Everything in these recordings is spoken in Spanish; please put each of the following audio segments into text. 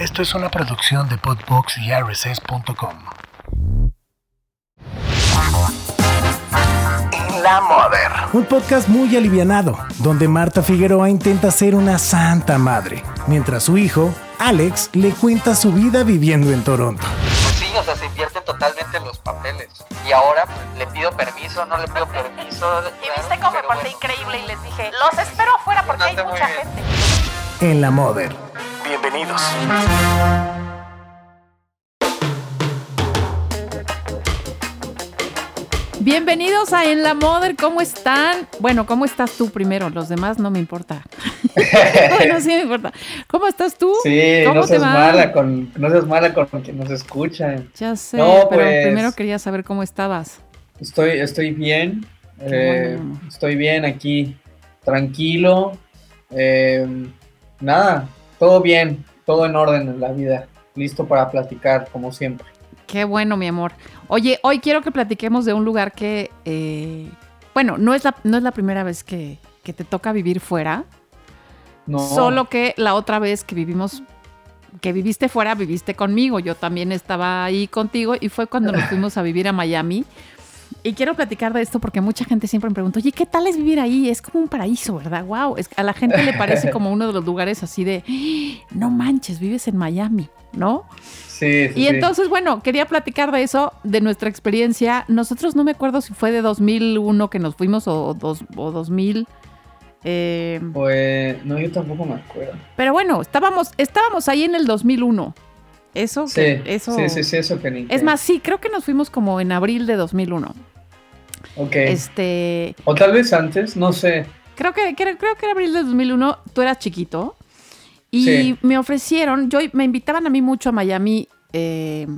Esto es una producción de Podbox y RSS.com. La Mother. Un podcast muy alivianado, donde Marta Figueroa intenta ser una santa madre, mientras su hijo, Alex, le cuenta su vida viviendo en Toronto. Sí, o sea, se invierten totalmente en los papeles. Y ahora pues, le pido permiso, no le pido permiso. Y viste cómo me porté increíble y les dije, los espero afuera porque hay mucha gente. En La Mother. Bienvenidos. Bienvenidos a En la Mother, ¿cómo están? Bueno, ¿cómo estás tú primero? Los demás no me importa. bueno, sí me importa. ¿Cómo estás tú? Sí, no seas, mala con, no seas mala con quien nos escuchan. Ya sé, pero pues, primero quería saber cómo estabas. Estoy, estoy bien, eh, estoy bien aquí, tranquilo. Eh, nada, todo bien, todo en orden en la vida, listo para platicar como siempre. Qué bueno, mi amor. Oye, hoy quiero que platiquemos de un lugar que, eh, bueno, no es, la, no es la primera vez que, te toca vivir fuera. No. Solo que la otra vez que vivimos, que viviste fuera, viviste conmigo. Yo también estaba ahí contigo y fue cuando nos fuimos a vivir a Miami. Y quiero platicar de esto porque mucha gente siempre me pregunta, oye, ¿qué tal es vivir ahí? Es como un paraíso, ¿verdad? Wow, es, a la gente le parece como uno de los lugares así de, no manches, vives en Miami, ¿no? y entonces, bueno, quería platicar de eso, de nuestra experiencia. Nosotros no me acuerdo si fue de 2001 que nos fuimos o, dos, o 2000. Eh, pues, no, yo tampoco me acuerdo. Pero bueno, estábamos, estábamos ahí en el 2001. Eso, sí, eso. Sí, sí, sí, eso que ni Es más, sí, creo que nos fuimos como en abril de 2001. Ok. Este. O tal vez antes, no sé. Creo que, creo, creo que en abril de 2001 tú eras chiquito. Y me ofrecieron, yo me invitaban a mí mucho a Miami eh,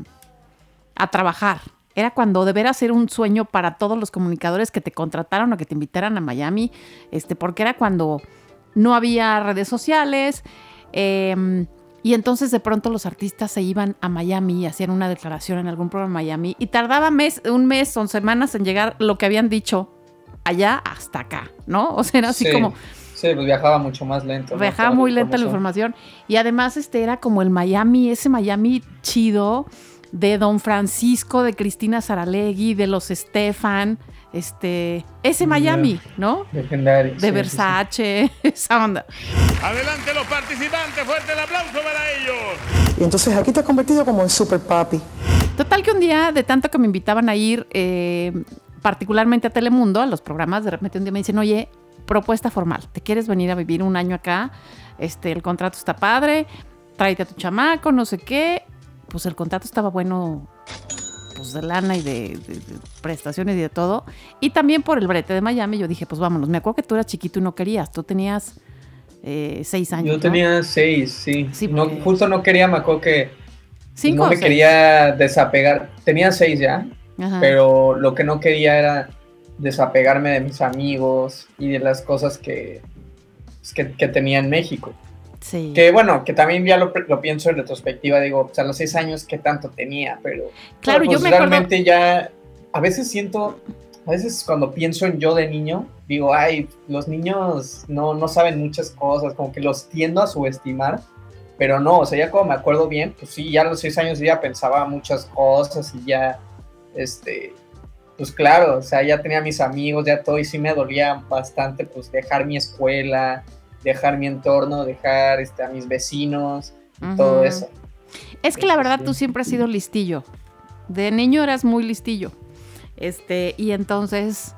a trabajar. Era cuando de veras era un sueño para todos los comunicadores que te contrataron o que te invitaran a Miami, este, porque era cuando no había redes sociales. Em, y entonces de pronto los artistas se iban a Miami y hacían una declaración en algún programa en Miami y tardaba mes, un mes o semanas en llegar lo que habían dicho allá hasta acá, ¿no? O sea, era así como Sí, pues viajaba mucho más lento. Viajaba muy lenta la información. Y además este era como el Miami, ese Miami chido de Don Francisco, de Cristina Saralegui, de los Stefan, este, ese Miami, ¿no? Legendario. De Versace, esa onda. Adelante los participantes, fuerte el aplauso para ellos. Y entonces aquí te has convertido como en super papi. Total que un día, de tanto que me invitaban a ir, eh, particularmente a Telemundo, a los programas, de repente un día me dicen, oye, propuesta formal. ¿Te quieres venir a vivir un año acá? Este, el contrato está padre, tráete a tu chamaco, no sé qué. Pues el contrato estaba bueno, pues de lana y de, prestaciones y de todo. Y también por el brete de Miami, yo dije, pues vámonos. Me acuerdo que tú eras chiquito y no querías. Tú tenías eh, seis años. Yo tenía seis, sí. no, justo no quería, me acuerdo que no me quería desapegar. Tenía seis ya, pero lo que no quería era desapegarme de mis amigos y de las cosas que, pues, que, tenía en México. Sí. Que bueno, que también ya lo, pienso en retrospectiva, digo, o sea, a los seis años que tanto tenía, pero claro, yo pues, me realmente ya, a veces siento, a veces cuando pienso en yo de niño, digo, ay, los niños no, no saben muchas cosas, como que los tiendo a subestimar, pero no, o sea, ya como me acuerdo bien, pues sí, ya a los seis años ya pensaba muchas cosas y ya, este, pues claro, o sea, ya tenía mis amigos, ya todo, y sí me dolía bastante, pues dejar mi escuela, dejar mi entorno, dejar este, a mis vecinos, todo eso. Es que la verdad tú siempre has sido listillo. De niño eras muy listillo. Este, y entonces,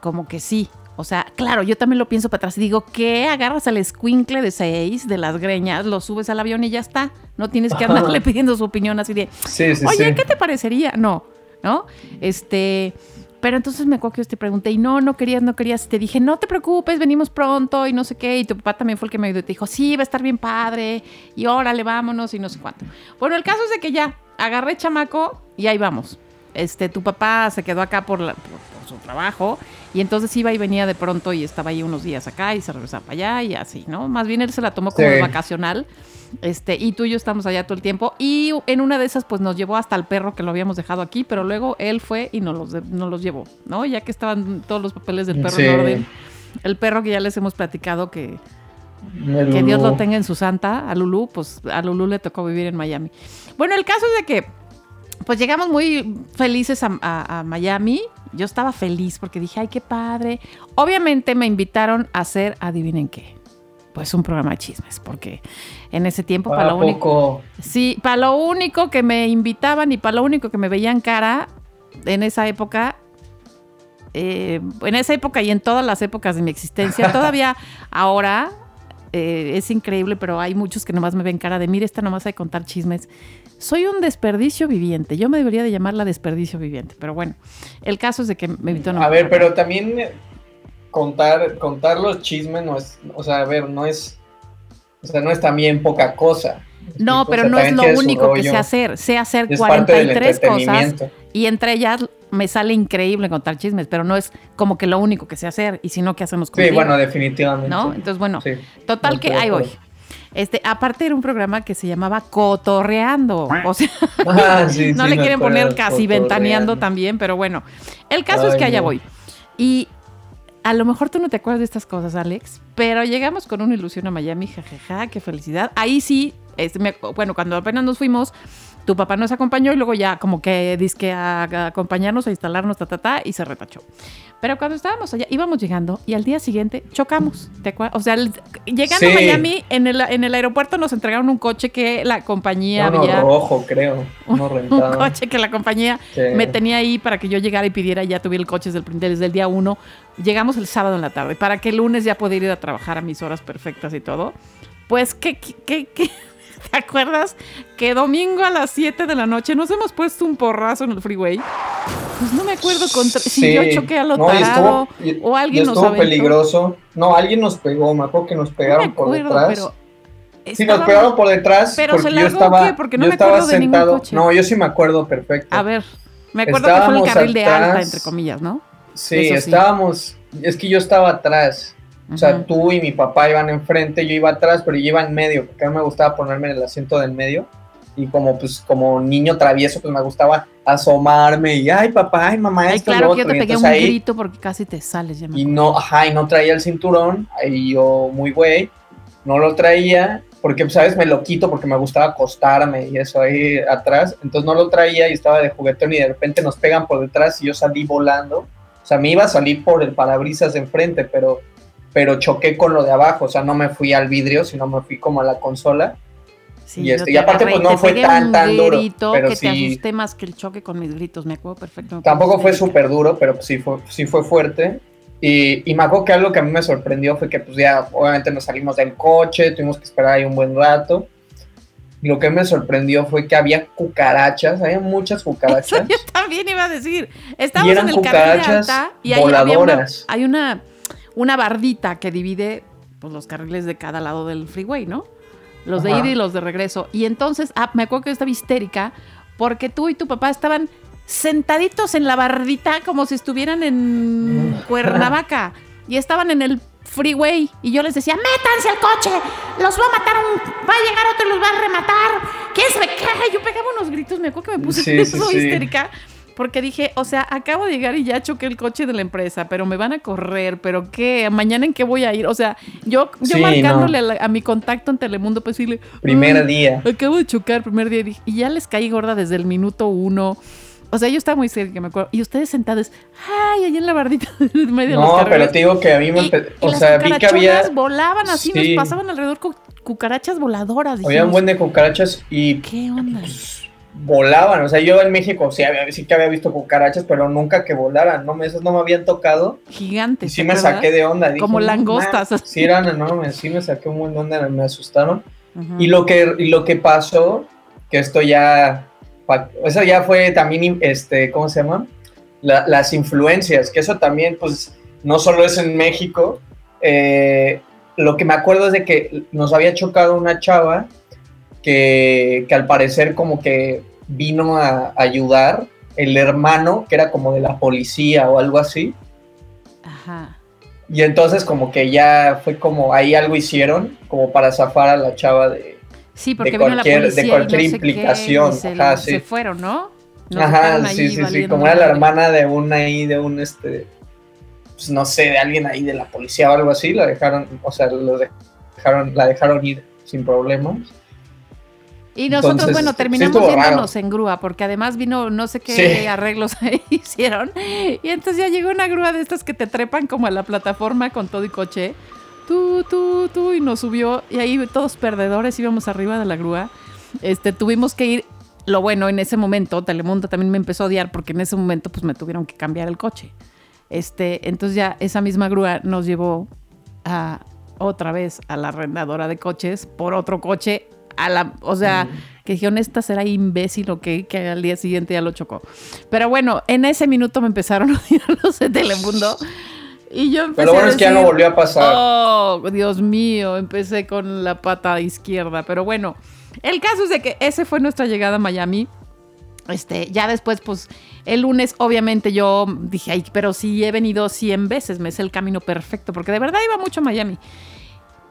como que sí. O sea, claro, yo también lo pienso para atrás y digo, ¿qué? Agarras al escuincle de seis, de las greñas, lo subes al avión y ya está. No tienes que andarle pidiendo su opinión así de, sí, sí, oye, ¿qué te parecería? No, ¿no? Este, pero entonces me acuerdo que te pregunté, y no, no querías, no querías. Te dije, no te preocupes, venimos pronto y no sé qué. Y tu papá también fue el que me ayudó y te dijo, sí, va a estar bien padre. Y órale, vámonos y no sé cuánto. Bueno, el caso es de que ya agarré chamaco y ahí vamos. Este, tu papá se quedó acá por, la, por, su trabajo y entonces iba y venía de pronto y estaba ahí unos días acá y se regresaba para allá y así, ¿no? Más bien él se la tomó como vacacional. Este, y tú y yo estamos allá todo el tiempo. Y en una de esas, pues nos llevó hasta el perro que lo habíamos dejado aquí, pero luego él fue y nos los, los llevó, ¿no? Ya que estaban todos los papeles del perro en orden. El perro que ya les hemos platicado que, Que Dios lo tenga en su santa, a Lulu, pues a Lulu le tocó vivir en Miami. Bueno, el caso es de que, pues llegamos muy felices a, Miami. Yo estaba feliz porque dije, ay, qué padre. Obviamente me invitaron a hacer, adivinen qué, pues un programa de chismes, porque en ese tiempo para, lo único, sí, para lo único que me invitaban y para lo único que me veían cara en esa época eh, en esa época y en todas las épocas de mi existencia, todavía ahora eh, es increíble, pero hay muchos que nomás me ven cara de, mire, esta nomás hay contar chismes. Soy un desperdicio viviente. Yo me debería de llamarla desperdicio viviente, pero bueno, el caso es de que me invitó a... A ver, pero también contar, contar los chismes no es, o sea, a ver, no es, o sea, no es también poca cosa. No, pero no es lo único que sé hacer. Sé hacer 43 cosas y entre ellas me sale increíble contar chismes, pero no es como que lo único que sé hacer. Y si no, ¿qué hacemos con Sí, bueno, definitivamente. ¿No? Entonces, bueno, total que ahí voy. Este, aparte era un programa que se llamaba Cotorreando. O sea, ah, no le quieren poner casi ventaneando también, pero bueno. El caso es que allá voy. Y a lo mejor tú no te acuerdas de estas cosas, Alex, pero llegamos con una ilusión a Miami, jajaja, qué felicidad. Ahí sí, este, bueno, cuando apenas nos fuimos, tu papá nos acompañó y luego ya como que disque a, acompañarnos, a instalarnos, ta, ta, ta, y se retachó. Pero cuando estábamos allá, íbamos llegando y al día siguiente chocamos. ¿te o sea, llegando a Miami, en el, en el aeropuerto nos entregaron un coche que la compañía Uno había... rojo, creo. Uno. Un coche que la compañía me tenía ahí para que yo llegara y pidiera, ya tuviera el coche desde el, desde el día uno. Llegamos el sábado en la tarde para que el lunes ya pudiera ir a trabajar a mis horas perfectas y todo. Pues, ¿qué, qué, qué? ¿Te acuerdas que domingo a las 7 de la noche nos hemos puesto un porrazo en el freeway? Pues no me acuerdo contra, si yo choqué a lo no, tarado, o alguien nos estuvo peligroso. No, alguien nos pegó, me acuerdo que nos pegaron por detrás. sí, nos pegaron por detrás. Pero porque se yo estaba, Porque no me acuerdo de ningún coche. No, yo sí me acuerdo perfecto. A ver, me acuerdo que fue el carril de alta, entre comillas, ¿no? Sí, estábamos, es que yo estaba atrás. O sea, tú y mi papá iban enfrente, yo iba atrás, pero yo iba en medio, porque a mí me gustaba ponerme en el asiento del medio. Y como pues como niño travieso, pues me gustaba asomarme y ay papá, ay mamá, ay, claro que yo te pegué un grito porque casi te sales. Ya y no, ajá, y no traía el cinturón, ahí yo muy güey, no lo traía, porque sabes, me lo quito porque me gustaba acostarme y eso ahí atrás, entonces no lo traía y estaba de juguetón y de repente nos pegan por detrás y yo salí volando, o sea, me iba a salir por el parabrisas de enfrente, pero pero choqué con lo de abajo, o sea, no me fui al vidrio, sino me fui como a la consola. Sí, y, este, y aparte pues no fue tan tan duro, pero que sí, te asusté más que el choque con mis gritos, me acuerdo perfecto. tampoco fue súper duro, pero sí fue, sí fue fuerte. Y, y, me acuerdo que algo que a mí me sorprendió fue que pues ya obviamente nos salimos del coche, tuvimos que esperar ahí un buen rato. Y lo que me sorprendió fue que había cucarachas, había muchas cucarachas. yo también iba a decir. Estábamos en el de alta y ahí voladoras. hay una una bardita que divide pues, los carriles de cada lado del freeway, ¿no? Los de ida y los de regreso. Y entonces, ah, me acuerdo que yo estaba histérica porque tú y tu papá estaban sentaditos en la bardita como si estuvieran en Cuernavaca y estaban en el freeway y yo les decía, métanse al coche, los va a matar, va a llegar otro y los va a rematar, ¿quién sabe qué? Yo pegaba unos gritos, me acuerdo que me puse histérica porque dije, o sea, acabo de llegar y ya choqué el coche de la empresa, pero me van a correr, pero ¿qué? ¿Mañana en qué voy a ir? O sea, yo, yo marcándole a, mi contacto en Telemundo, pues decirle... Primer día. Acabo de chocar, primer día. Y ya les caí gorda desde el minuto uno. O sea, yo estaba muy cerca, me acuerdo. Y ustedes sentados, ay, allá en la bardita en medio no, de No, pero te digo que a mí me... o sea, vi que había... volaban así, nos pasaban alrededor cucarachas voladoras. había un buen de cucarachas y... ¿Qué onda? Pues, volaban. O sea, yo en México sí, había, sí que había visto cucarachas, pero nunca que volaran, ¿no? Esos no me habían tocado. Gigantes. sí me saqué de onda. Como langostas. sí eran enormes, sí me saqué un buen de onda, me asustaron. y, lo que, y lo que pasó, que esto ya, eso ya fue también, este, ¿cómo se llama? las influencias, que eso también, pues, no solo es en México. Eh, lo que me acuerdo es de que nos había chocado una chava que, al parecer como que vino a ayudar el hermano, que era como de la policía o algo así. Ajá. Y entonces como que ya fue como ahí algo hicieron como para zafar a la chava de, sí, porque de cualquier, de cualquier implicación. se, Ajá, sí. se fueron, ¿no? Ajá, sí, sí, sí, como era la hermana de una ahí, de un este, pues no sé, de alguien ahí de la policía o algo así, la dejaron, o sea, dejaron, la dejaron ir sin problemas. Y nosotros, bueno, terminamos yéndonos en grúa, porque además vino no sé qué arreglos ahí hicieron. Y entonces ya llegó una grúa de estas que te trepan como a la plataforma con todo y coche. Tú, tú, tú, y nos subió. Y ahí todos perdedores íbamos arriba de la grúa. Este, tuvimos que ir. Lo bueno, en ese momento, Telemundo también me empezó a odiar porque en ese momento pues me tuvieron que cambiar el coche. Este, entonces ya esa misma grúa nos llevó a otra vez a la arrendadora de coches por otro coche a la, o sea, que dijeron, esta será imbécil o que, que al día siguiente ya lo chocó. Pero bueno, en ese minuto me empezaron a odiar los de Telemundo. Y yo empecé Pero bueno, es que ya no volvió a pasar. Oh, Dios mío, empecé con la pata izquierda. Pero bueno, el caso es de que ese fue nuestra llegada a Miami. Este, ya después, pues, el lunes, obviamente, yo dije, ay, pero sí he venido 100 veces, me es el camino perfecto, porque de verdad iba mucho a Miami.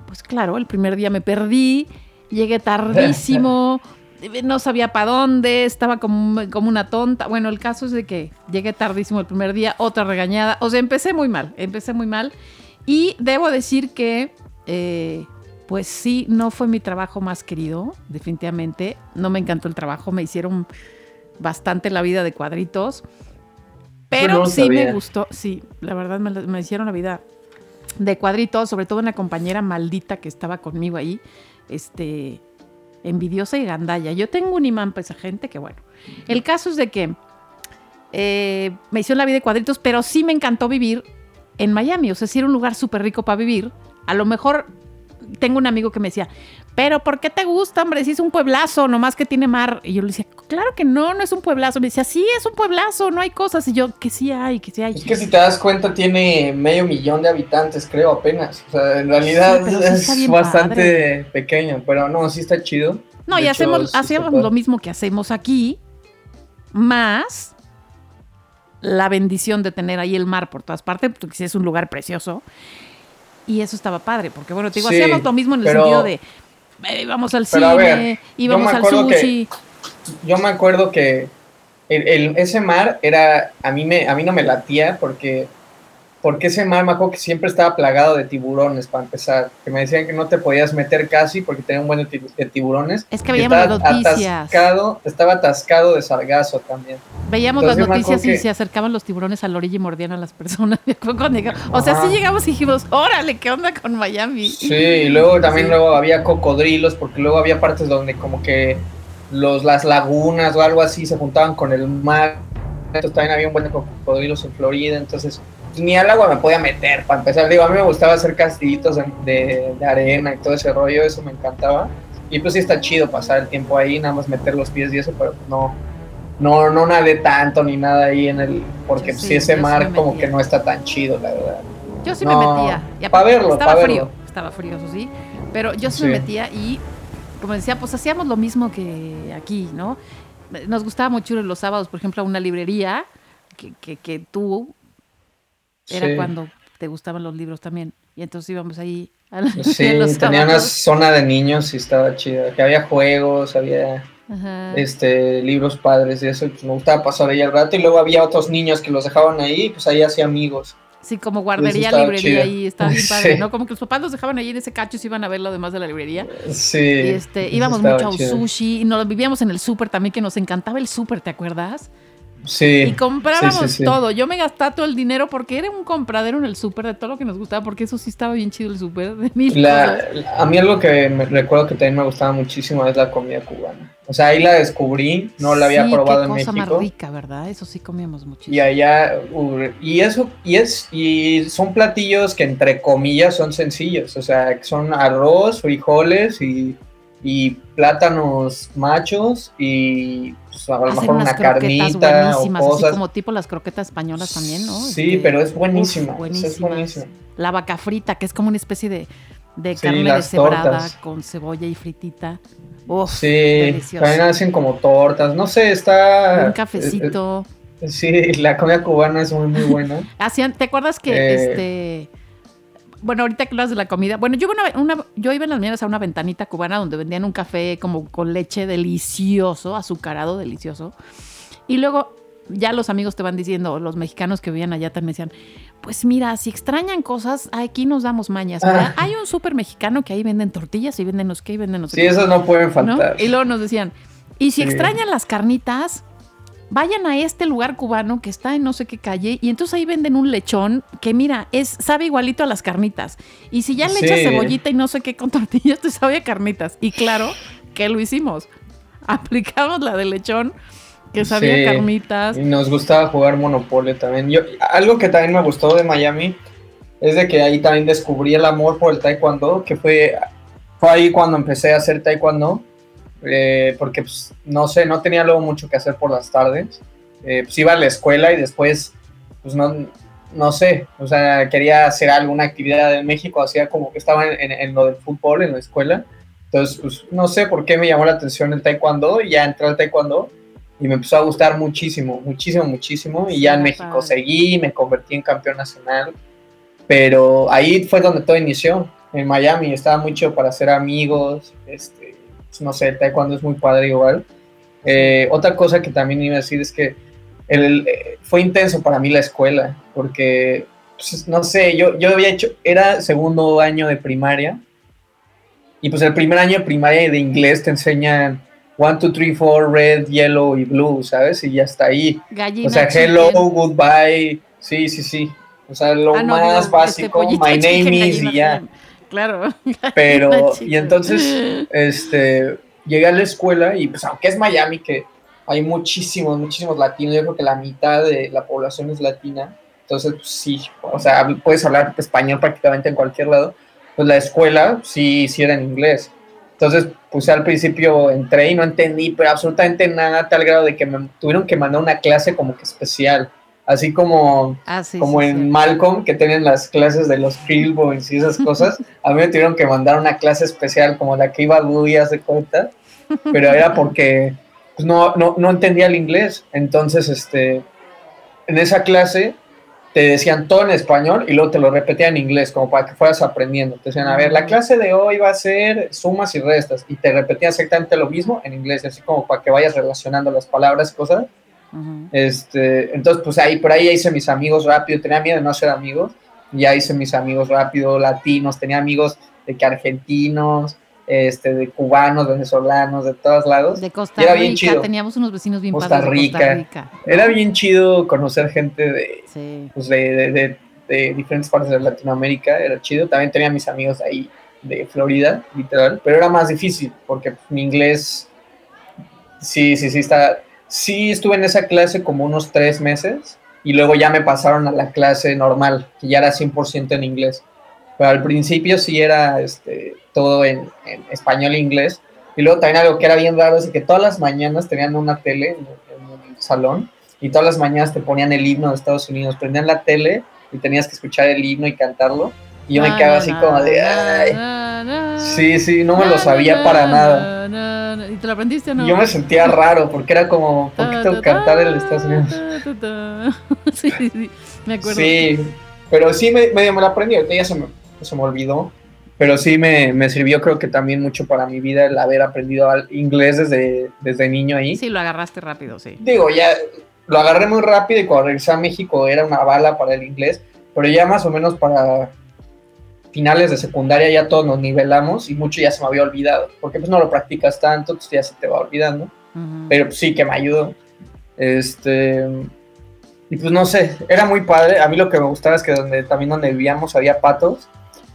Pues claro, el primer día me perdí, Llegué tardísimo, no sabía para dónde, estaba como, como una tonta. Bueno, el caso es de que llegué tardísimo el primer día, otra regañada. O sea, empecé muy mal, empecé muy mal. Y debo decir que, eh, pues sí, no fue mi trabajo más querido, definitivamente. No me encantó el trabajo, me hicieron bastante la vida de cuadritos. Pero sí me gustó, sí, la verdad me, me hicieron la vida de cuadritos, sobre todo una compañera maldita que estaba conmigo ahí este, envidiosa y gandalla. Yo tengo un imán para esa gente que bueno. El caso es de que eh, me hicieron la vida de cuadritos, pero sí me encantó vivir en Miami. O sea, sí era un lugar súper rico para vivir. A lo mejor tengo un amigo que me decía, pero ¿por qué te gusta, hombre? Si es un pueblazo, nomás que tiene mar. Y yo le decía, claro que no, no es un pueblazo. Me decía, sí, es un pueblazo, no hay cosas. Y yo, que sí hay, que sí hay. Es que si te das cuenta, tiene medio millón de habitantes, creo, apenas. O sea, en realidad es bastante pequeño, pero no, sí está chido. No, y hacemos, hacemos lo mismo que hacemos aquí, más la bendición de tener ahí el mar por todas partes, porque es un lugar precioso. Y eso estaba padre, porque bueno, te digo, hacíamos lo mismo en el sentido de íbamos al cine, íbamos al sushi. yo me acuerdo que el, ese mar era, a mí, me, a mí no me latía porque porque ese mar me acuerdo que siempre estaba plagado de tiburones para empezar. Que me decían que no te podías meter casi porque tenía un buen de tiburones. Es que veíamos las noticias. Atascado, estaba atascado de sargazo también. Veíamos las noticias y se acercaban los tiburones a la orilla y mordían a las personas. o sea, sí llegamos y dijimos, órale, ¿qué onda con Miami? Sí, y luego también luego había cocodrilos porque luego había partes donde como que los, las lagunas o algo así se juntaban con el mar. Entonces también había un buen de cocodrilos en Florida, entonces ni al agua me podía meter, para empezar. Digo, a mí me gustaba hacer castillitos de, arena y todo ese rollo, eso me encantaba. Y pues sí está chido pasar el tiempo ahí, nada más meter los pies y eso, pero no, no, no nadé tanto ni nada ahí en el, porque si ese mar como que no está tan chido, la verdad. Yo sí me metía. Para verlo, estaba frío, estaba frío, eso sí, pero yo sí, me metía y, como decía, pues hacíamos lo mismo que aquí, ¿no? Nos gustaba mucho ir los sábados, por ejemplo, a una librería que, que, que tú era cuando te gustaban los libros también. Y entonces íbamos ahí a Sí, tenía una zona de niños y estaba chida. Que había juegos, había este libros padres y eso. pues me gustaba pasar ahí al rato. Y luego había otros niños que los dejaban ahí, pues ahí hacía amigos. Sí, como guardería, librería ahí, estaba bien padre, ¿no? Como que los papás los dejaban ahí en ese cacho y se iban a ver lo demás de la librería. Sí. Y este, íbamos mucho a sushi y nos vivíamos en el súper también, que nos encantaba el súper, ¿te acuerdas? Sí. Y comprábamos todo. Yo me gastaba todo el dinero porque era un compradero en el súper de todo lo que nos gustaba, porque eso sí estaba bien chido el súper de mil A mí algo que me recuerdo que también me gustaba muchísimo es la comida cubana. O sea, ahí la descubrí, no la había probado en México. más rica, ¿verdad? Eso sí comíamos muchísimo. Y allá, y eso, y es, y son platillos que entre comillas son sencillos. O sea, son arroz, frijoles y y plátanos machos y pues, a lo mejor una carnita o cosas. Así como tipo las croquetas españolas también, ¿no? Sí, este, pero es buenísima, es buenísima. La vaca frita, que es como una especie de, de carne deshebrada con cebolla y fritita. Uf, sí, también hacen como tortas, no sé, está... Un cafecito. Eh, eh, sí, la comida cubana es muy, muy buena. Hacían, ¿te acuerdas que eh, este bueno, ahorita que hablas de la comida, bueno, yo, una, yo iba en las mañanas a una ventanita cubana donde vendían un café como con leche delicioso, azucarado delicioso. Y luego ya los amigos te van diciendo, los mexicanos que vivían allá también decían, pues mira, si extrañan cosas, aquí nos damos mañas. ¿verdad? Hay un súper mexicano que ahí venden tortillas y venden los que y venden los Sí, esos no pueden faltar. Y luego nos decían, y si extrañan las carnitas, vayan a este lugar cubano que está en no sé qué calle y entonces ahí venden un lechón que mira, es sabe igualito a las carnitas. Y si ya le echas cebollita y no sé qué con tortillas, te sabe a carnitas. Y claro que lo hicimos. Aplicamos la de lechón que sabía carnitas. Y nos gustaba jugar Monopoly también. Yo, algo que también me gustó de Miami es de que ahí también descubrí el amor por el taekwondo, que fue, fue ahí cuando empecé a hacer taekwondo, eh, porque pues, no sé, no tenía luego mucho que hacer por las tardes. Eh, pues iba a la escuela y después, pues no, no sé, o sea, quería hacer alguna actividad en México, hacía como que estaba en, en, lo del fútbol en la escuela. Entonces, pues no sé por qué me llamó la atención el taekwondo y ya entré al taekwondo y me empezó a gustar muchísimo, muchísimo, muchísimo. Y ya en México seguí, me convertí en campeón nacional. Pero ahí fue donde todo inició, en Miami. Estaba mucho para hacer amigos. Este, no sé, el taekwondo es muy padre igual. Eh, otra cosa que también iba a decir es que el, eh, fue intenso para mí la escuela, porque, pues, no sé, yo, yo había hecho, era segundo año de primaria, y pues el primer año de primaria de inglés te enseñan 1, 2, 3, 4, red, yellow y blue, ¿sabes? Y ya está ahí. o sea, hello, goodbye. Sí, sí, sí. O sea, lo ah, más este básico, my name is y ya. Claro. Pero, y entonces, este, llegué a la escuela y pues aunque es Miami, que hay muchísimos, muchísimos latinos, yo creo que la mitad de la población es latina, entonces pues, sí, o sea, puedes hablar español prácticamente en cualquier lado, pues la escuela sí, sí era en inglés. Entonces, pues al principio entré y no entendí, pero absolutamente nada, tal grado de que me tuvieron que mandar una clase como que especial. Así como, ah, como en Malcolm, que tienen las clases de los Boys y esas cosas, a mí me tuvieron que mandar una clase especial como la que iba a de cuenta, pero era porque pues, no, no, no entendía el inglés. Entonces, este, en esa clase te decían todo en español y luego te lo repetían en inglés, como para que fueras aprendiendo. Te decían, a ver, la clase de hoy va a ser sumas y restas, y te repetían exactamente lo mismo en inglés, así como para que vayas relacionando las palabras y cosas. Este, entonces, pues ahí, por ahí hice mis amigos rápido, tenía miedo de no hacer amigos, ya hice mis amigos rápido, latinos, tenía amigos de que argentinos, este, de cubanos, venezolanos, de todos lados. De Costa Rica, bien chido. teníamos unos vecinos bien Costa Rica. Costa Rica. Era bien chido conocer gente de, pues de, de, diferentes partes de Latinoamérica, era chido. También tenía mis amigos ahí de Florida, literal, pero era más difícil porque pues, mi inglés, sí, sí, sí, está, sí estuve en esa clase como unos tres meses y luego ya me pasaron a la clase normal, que ya era 100% en inglés. Pero al principio sí era este, todo en, español e inglés. Y luego también algo que era bien raro es que todas las mañanas tenían una tele en, el salón y todas las mañanas te ponían el himno de Estados Unidos. Prendían la tele y tenías que escuchar el himno y cantarlo. Y yo me quedaba así como de, ay. Sí, sí, no me lo sabía para nada. ¿Y te lo aprendiste no? Yo me sentía raro porque era como, ¿por qué tengo que cantar el Estados Unidos? Sí, sí, me acuerdo. Sí, pero sí medio me, me lo aprendí, ahorita ya se me, se me olvidó pero sí me, me, sirvió creo que también mucho para mi vida el haber aprendido inglés desde, desde niño ahí. Sí, lo agarraste rápido, sí. Digo, ya lo agarré muy rápido y cuando regresé a México era una bala para el inglés, pero ya más o menos para finales de secundaria ya todos nos nivelamos y mucho ya se me había olvidado, porque pues no lo practicas tanto, pues ya se te va olvidando, pero pues, sí que me ayudó. Este, y pues no sé, era muy padre, a mí lo que me gustaba es que donde, también donde vivíamos había patos,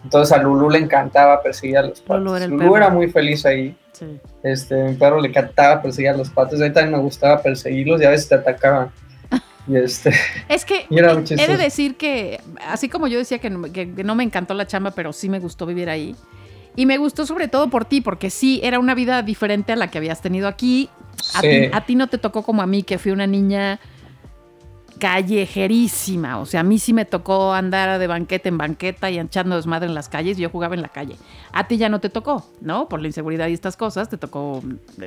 entonces a Lulu le encantaba perseguir a los patos. Lulu era, muy feliz ahí. Sí. Este, mi perro le encantaba perseguir a los patos. A mí también me gustaba perseguirlos y a veces te atacaban. Y este, es que he de decir que, así como yo decía que no, me encantó la chamba, pero sí me gustó vivir ahí. Y me gustó sobre todo por ti, porque sí, era una vida diferente a la que habías tenido aquí. A, ti, a ti no te tocó como a mí, que fui una niña callejerísima. O sea, a mí sí me tocó andar de banqueta en banqueta y echando desmadre en las calles. Yo jugaba en la calle. A ti ya no te tocó, ¿no? Por la inseguridad y estas cosas. Te tocó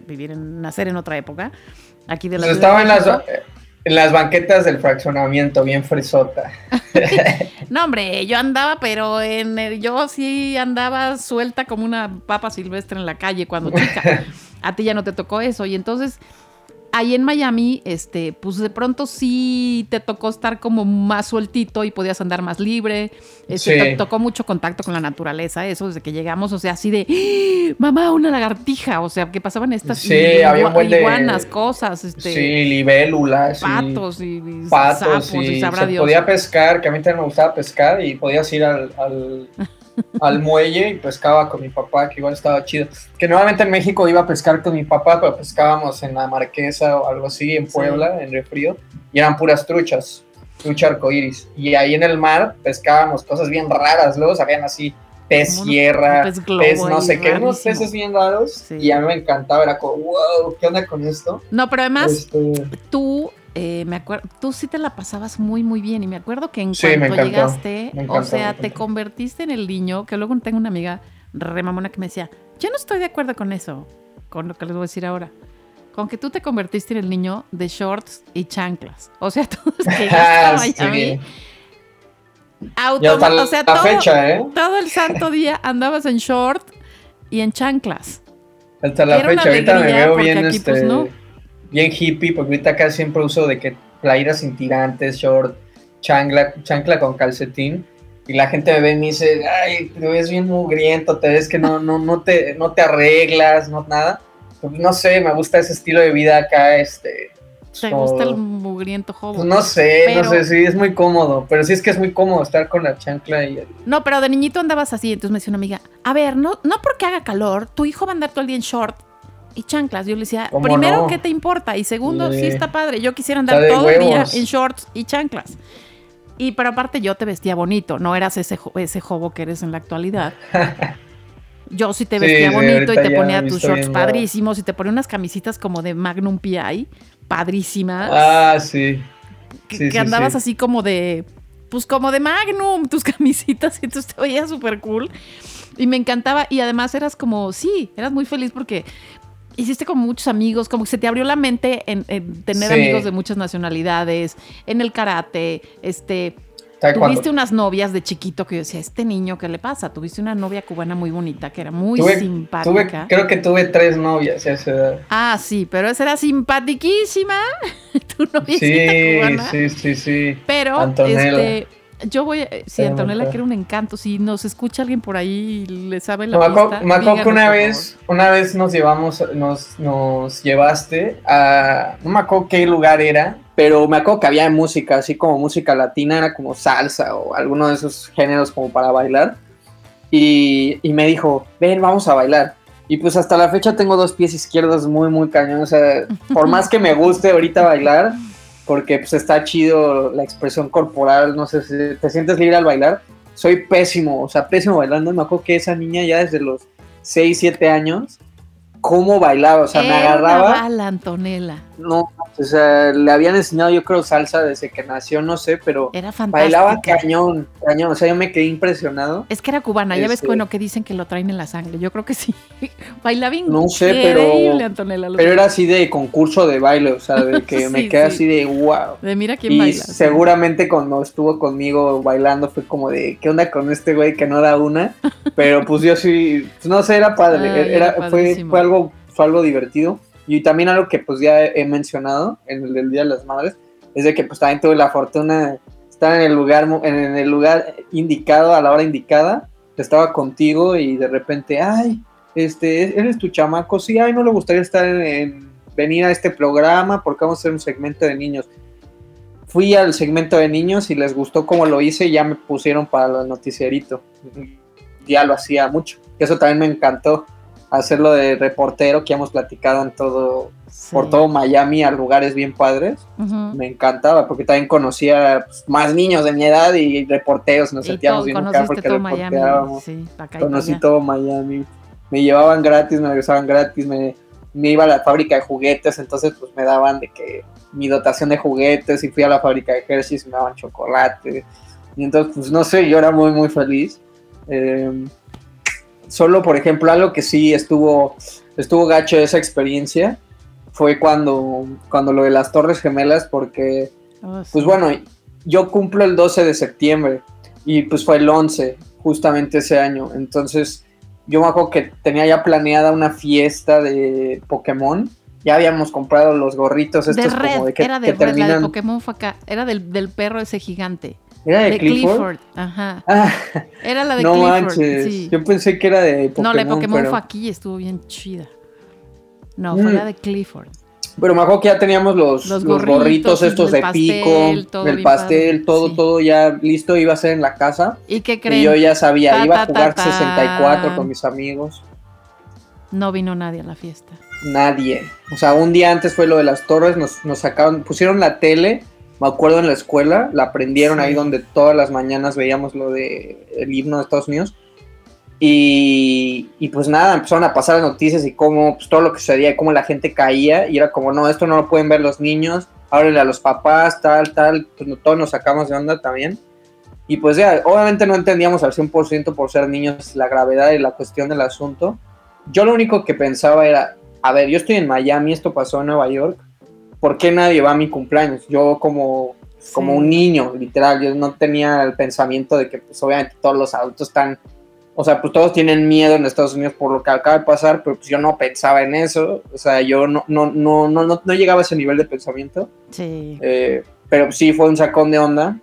vivir en, nacer en otra época. Aquí de la pues estaba en las, en las banquetas del fraccionamiento, bien fresota. no, hombre, yo andaba, pero en yo sí andaba suelta como una papa silvestre en la calle cuando chica. A ti ya no te tocó eso. Y entonces ahí en Miami, este, pues de pronto sí te tocó estar como más sueltito y podías andar más libre. Este, Sí. Tocó mucho contacto con la naturaleza, eso desde que llegamos, o sea, así de ¡Ah! mamá, una lagartija, o sea, que pasaban estas Sí, igua- había un buen de- iguanas, cosas, este, sí, libélulas. patos y, y Patos sapos y, y sabrá se Dios. podía pescar, que a mí también me gustaba pescar y podías ir al, al, al muelle y pescaba con mi papá, que igual estaba chido. Que normalmente en México iba a pescar con mi papá, pero pescábamos en la Marquesa o algo así, en Sí. Puebla, en Río Frío, y eran puras truchas, trucha arcoíris. Y ahí en el mar pescábamos cosas bien raras, luego sabían así pez sierra, pez pez no sé qué, unos peces bien raros, Sí. y a mí me encantaba, era como, wow, ¿qué onda con esto? No, pero además, Este, tú, eh, me acuerdo, tú sí te la pasabas muy, muy bien. Y me acuerdo que en Sí, cuanto encantó, llegaste, o sea, te convertiste en el niño, que luego tengo una amiga remamona que me decía, yo no estoy de acuerdo con eso, con lo que les voy a decir ahora. Con que tú te convertiste en el niño de shorts y chanclas. O sea, tú desde que a Miami, sí. hasta la, o sea, todo, fecha, ¿eh? todo el santo día andabas en short y en chanclas. Hasta la Era fecha, ahorita me veo bien, aquí, este, pues, no. Bien hippie, porque ahorita acá siempre uso de que playeras sin tirantes, short, chancla, chancla con calcetín, y la gente me ve y me dice, ay, te ves bien mugriento, te ves que no, no, no te, no te arreglas, no nada. Pues, no sé, me gusta ese estilo de vida acá, este. ¿Te como- gusta el mugriento joven? pues, no sé, Pero- no sé, sí, es muy cómodo, pero sí es que es muy cómodo estar con la chancla y No, pero de niñito andabas así. Entonces me decía una amiga, a ver, no, no porque haga calor, tu hijo va a andar todo el día en short y chanclas. Yo le decía, ¿Cómo primero, no? ¿qué te importa? Y segundo, sí. Sí. está padre. Yo quisiera andar todo el día en shorts y chanclas. Y pero aparte yo te vestía bonito, no eras ese, ese jovo que eres en la actualidad. Yo sí te vestía sí, bonito y te ponía tus shorts padrísimos y te ponía unas camisitas como de Magnum PI, padrísimas. Ah, sí. que, sí, que andabas sí. así como de, pues como de Magnum, tus camisitas, y entonces te veías súper cool. Y me encantaba, y además eras como, sí, eras muy feliz porque hiciste como muchos amigos, como que se te abrió la mente en, en tener Sí. amigos de muchas nacionalidades, en el karate, este... Tuviste unas novias de chiquito que yo decía, este niño, ¿qué le pasa? Tuviste una novia cubana muy bonita, que era muy Tuve- simpática. Tuve, creo que tuve tres novias a esa edad. Ah, sí, pero esa era simpatiquísima, tu noviecita Sí, cubana. sí, sí, sí. Pero, Antonella. este, yo voy, a- sí, Era Antonella, era un encanto. Si nos escucha alguien por ahí y le sabe la No, me acuerdo, pista, me acuerdo que una vez, una vez nos llevamos, nos, nos llevaste a, no me acuerdo qué lugar era, pero me acuerdo que había música, así como música latina, era como salsa o alguno de esos géneros como para bailar. Y, y me dijo, ven, vamos a bailar. Y pues hasta la fecha tengo dos pies izquierdos muy, muy cañón. O sea, por más que me guste ahorita bailar, porque pues está chido la expresión corporal, no sé si te sientes libre al bailar. Soy pésimo, o sea, pésimo bailando. Me acuerdo que esa niña ya desde los 6, 7 años, cómo bailaba, o sea, me Era una agarraba. bala, Antonella. No, o sea, le habían enseñado yo creo salsa desde que nació, no sé, pero Era fantástica. bailaba cañón, cañón. O sea, yo me quedé impresionado. Es que era cubana, ya ves Este- bueno que dicen que lo traen en la sangre. Yo creo que sí. Bailaba No sé, pero- increíble, Antonella. Pero era así de concurso de baile, o sea, de que me quedé sí. así de wow. De mira quién Y baila. sí. seguramente cuando estuvo conmigo bailando fue como de, ¿qué onda con este güey que no da una? Pero pues yo sí, pues, no sé, era padre, Ay, era, era fue, fue, algo, fue algo divertido. Y también algo que pues ya he mencionado en el Día de las Madres, es de que pues también tuve la fortuna de estar en el lugar, en el lugar indicado, a la hora indicada, estaba contigo y de repente, ay, este, eres tu chamaco, sí, ay, no le gustaría estar en, en- venir a este programa porque vamos a hacer un segmento de niños fui al segmento de niños y les gustó cómo lo hice y ya me pusieron para el noticierito. Ya lo hacía mucho. Eso también me encantó. Hacerlo de reportero que hemos platicado en todo, Sí. por todo Miami a lugares bien padres. Me encantaba porque también conocía pues, más niños de mi edad y reporteros. Nos Y sentíamos todo, bien acá porque todo Miami. reporteábamos. Sí, acá pa' Conocí allá. todo Miami. Me llevaban gratis, me regresaban gratis, me, me iba a la fábrica de juguetes, entonces pues me daban de que mi dotación de juguetes y fui a la fábrica de Hershey's y me daban chocolate. Y entonces, pues no sé, yo era muy, muy feliz. Eh, solo, por ejemplo, algo que sí estuvo, estuvo gacho esa experiencia fue cuando, cuando lo de las Torres Gemelas, porque Oh, sí. pues bueno, yo cumplo el 12 de septiembre y pues fue el 11, justamente ese año. Entonces, yo me acuerdo que tenía ya planeada una fiesta de Pokémon ya habíamos comprado los gorritos estos de red, como de que, era de que red, la terminan. de Pokémon fue acá, era del, del perro ese gigante. ¿Era de, de Clifford? Ajá. Ah, Era la de no Clifford. manches. sí. Yo pensé que era de Pokémon. no, la de Pokémon pero, fue aquí y estuvo bien chida. No, fue Mm. la de Clifford. pero me acuerdo que ya teníamos los, Los los gorritos, gorritos estos de pastel, pico, todo del pastel, padre, todo, sí. todo ya listo, iba a ser en la casa. ¿Y qué creen? Y yo ya sabía, Ta, iba a jugar ta, ta. 64 con mis amigos. No vino nadie a la fiesta. Nadie. O sea, un día antes fue lo de las torres, nos, nos sacaron, pusieron la tele, me acuerdo en la escuela, la prendieron Sí. ahí donde todas las mañanas veíamos lo de el himno de Estados Unidos. Y, y pues nada, empezaron a pasar las noticias y cómo pues, todo lo que sucedía, y cómo la gente caía, y era como, no, esto no lo pueden ver los niños, háblenle a los papás, tal, tal, pues todos nos sacamos de onda también. Y pues ya, obviamente no entendíamos al 100% por ser niños la gravedad y la cuestión del asunto. Yo lo único que pensaba era, a ver, yo estoy en Miami, esto pasó en Nueva York, ¿por qué nadie va a mi cumpleaños? Yo como, como un niño, literal, yo no tenía el pensamiento de que pues obviamente todos los adultos están, o sea, pues todos tienen miedo en Estados Unidos por lo que acaba de pasar, pero pues yo no pensaba en eso, o sea, yo no, no, no, no, no, no llegaba a ese nivel de pensamiento, Sí. eh, pero sí fue un sacón de onda.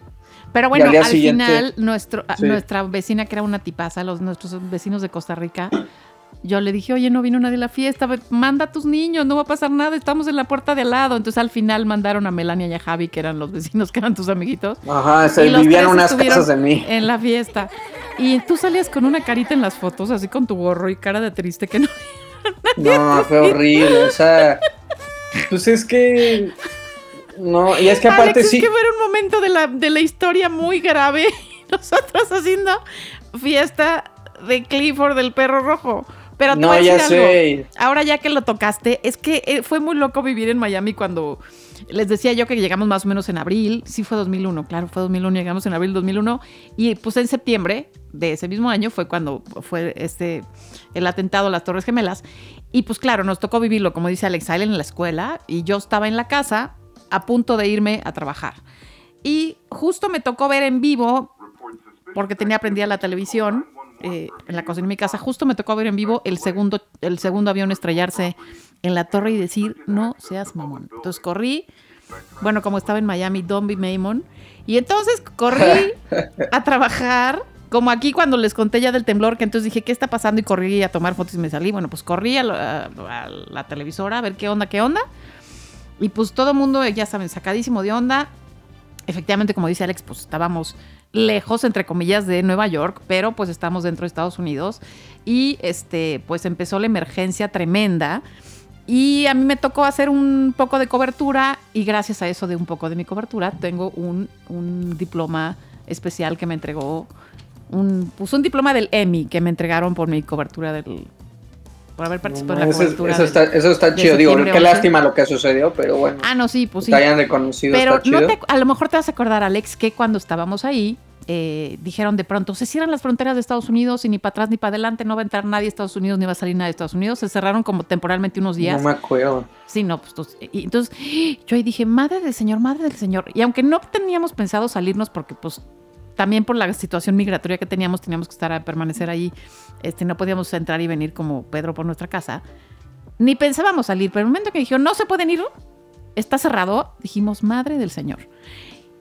Pero bueno, al final, nuestro, Sí. nuestra vecina, que era una tipaza, los, nuestros vecinos de Costa Rica, yo le dije, oye, no vino nadie a la fiesta, manda a tus niños, no va a pasar nada, estamos en la puerta de al lado. Entonces al final mandaron a Melania y a Javi, que eran los vecinos, que eran tus amiguitos, Ajá, se vivían unas casas de mí. en la fiesta. Y tú salías con una carita en las fotos, así con tu gorro y cara de triste, que no. No, fue horrible, o sea, pues es que... No, y es que aparte Alex, sí... es que era un momento de la, de la historia muy grave. Nosotros haciendo fiesta de Clifford del perro rojo. Pero te No, voy a ya decir algo. sé. Ahora ya que lo tocaste, es que eh, fue muy loco vivir en Miami cuando les decía yo que llegamos más o menos en abril. Sí fue 2001, claro, fue 2001, llegamos en abril 2001. Y pues en septiembre de ese mismo año fue cuando fue este el atentado a las Torres Gemelas. Y pues claro, nos tocó vivirlo, como dice Alex Island, en la escuela. Y yo estaba en la casa a punto de irme a trabajar. Y justo me tocó ver en vivo, porque tenía prendida la televisión eh, en la cocina de mi casa, justo me tocó ver en vivo el segundo, el segundo avión estrellarse en la torre y decir, no seas mamón. Entonces corrí, bueno, como estaba en Miami, Don't be Mamon, y entonces corrí a trabajar. Como aquí cuando les conté ya del temblor, que entonces dije, ¿qué está pasando? Y corrí a tomar fotos y me salí. Bueno, pues corrí a la, a la televisora a ver qué onda, qué onda. Y pues todo el mundo, ya saben, sacadísimo de onda. Efectivamente, como dice Alex, pues estábamos lejos, entre comillas, de Nueva York, pero pues estamos dentro de Estados Unidos. Y este, pues empezó la emergencia tremenda. Y a mí me tocó hacer un poco de cobertura y gracias a eso de un poco de mi cobertura tengo un, un diploma especial que me entregó, un, pues un diploma del EMI que me entregaron por mi cobertura del... por haber participado en la cobertura. eso del- está, eso está de chido, digo, qué 11. lástima lo que sucedió, pero bueno, Ah, no, sí, pues sí. que hayan reconocido Pero está no chido. te- a lo mejor te vas a acordar, Alex, que cuando estábamos ahí, eh, dijeron de pronto, se cierran las fronteras de Estados Unidos y ni para atrás ni para adelante no va a entrar nadie a Estados Unidos ni va a salir nadie de Estados Unidos. Se cerraron como temporalmente unos días. No me acuerdo. Sí, no, pues y entonces yo ahí dije, madre del Señor, madre del Señor. Y aunque no teníamos pensado salirnos porque pues también por la situación migratoria que teníamos, teníamos que estar a permanecer ahí, este, no podíamos entrar y venir como Pedro por nuestra casa, ni pensábamos salir, pero el momento que dijeron, no se pueden ir, está cerrado, dijimos, madre del Señor.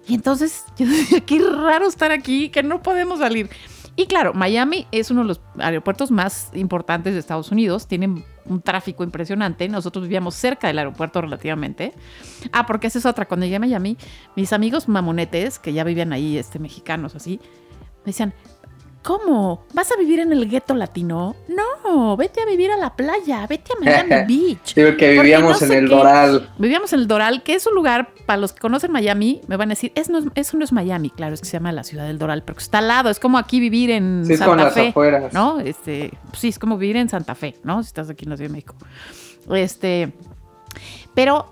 Y entonces yo qué raro estar aquí, que no podemos salir. Y claro, Miami es uno de los aeropuertos más importantes de Estados Unidos. Tienen un tráfico impresionante. Nosotros vivíamos cerca del aeropuerto relativamente. Ah, porque esa es otra. Cuando llegué a Miami, mis amigos mamonetes, que ya vivían ahí, este, mexicanos así, me decían, ¿cómo? ¿Vas a vivir en el gueto latino? No, vete a vivir a la playa, vete a Miami Beach. Digo que vivíamos no en el. Doral. Vivíamos en el Doral, que es un lugar, para los que conocen Miami, me van a decir, es, no es- eso no es Miami, claro, es que se llama la ciudad del Doral, pero que está al lado, es como aquí vivir en Sí, es con Santa las Fe, afueras. ¿no? Este, pues sí, es como vivir en Santa Fe, ¿no? Si estás aquí en la Ciudad de México. Este, pero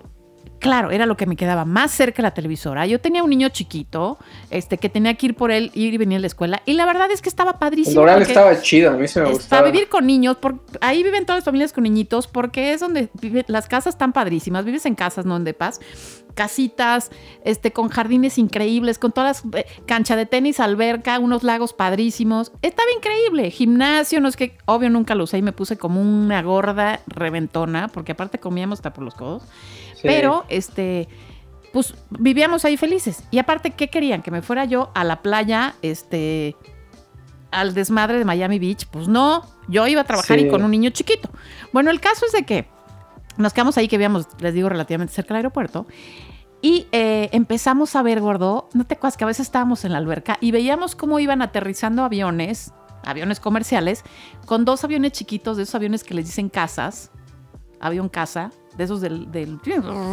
claro, era lo que me quedaba más cerca de la televisora. Yo tenía un niño chiquito, este, que tenía que ir por él, ir y venir a la escuela, y la verdad es que estaba padrísimo. Doral estaba chido, a mí se me para gustaba. vivir con niños, por, ahí viven todas las familias con niñitos, porque es donde vive, las casas están padrísimas, vives en casas, no en depas, casitas, este, con jardines increíbles, con todas las eh, cancha de tenis, alberca, unos lagos padrísimos. Estaba increíble. Gimnasio, no es que, obvio, nunca lo usé y me puse como una gorda reventona, porque aparte comíamos hasta por los codos. Pero, este, pues vivíamos ahí felices. Y aparte, ¿qué querían? Que me fuera yo a la playa, este, al desmadre de Miami Beach. Pues no, yo iba a trabajar y con un niño chiquito. Bueno, el caso es de que nos quedamos ahí, que vivíamos, les digo, relativamente cerca del aeropuerto. Y eh, empezamos a ver, gordo, no te acuerdas que a veces estábamos en la alberca y veíamos cómo iban aterrizando aviones, aviones comerciales, con dos aviones chiquitos, de esos aviones que les dicen casas, avión casa, de esos del, del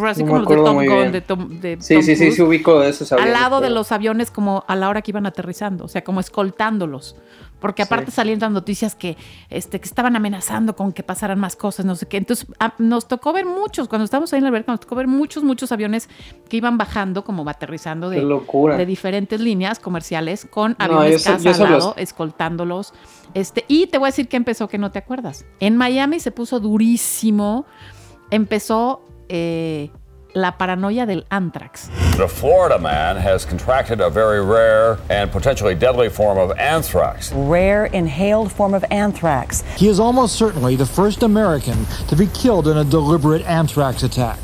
así como los de Tom Gun, de Tom, de Sí, sí, sí, se ubico de esos aviones. Al lado de los aviones como a la hora que iban aterrizando, o sea, como escoltándolos. Porque aparte salían las noticias que, este, que estaban amenazando con que pasaran más cosas, no sé qué. Entonces nos tocó ver muchos, cuando estábamos ahí en la alberca, nos tocó ver muchos, muchos aviones que iban bajando, como aterrizando de, de diferentes líneas comerciales con aviones casa al lado, escoltándolos. Este, y te voy a decir que empezó que no te acuerdas. En Miami se puso durísimo. Empezó eh, la paranoia del anthrax. The Florida man has contracted a very rare and potentially deadly form of anthrax. Rare inhaled form of anthrax. He is almost certainly the first American to be killed in a deliberate anthrax attack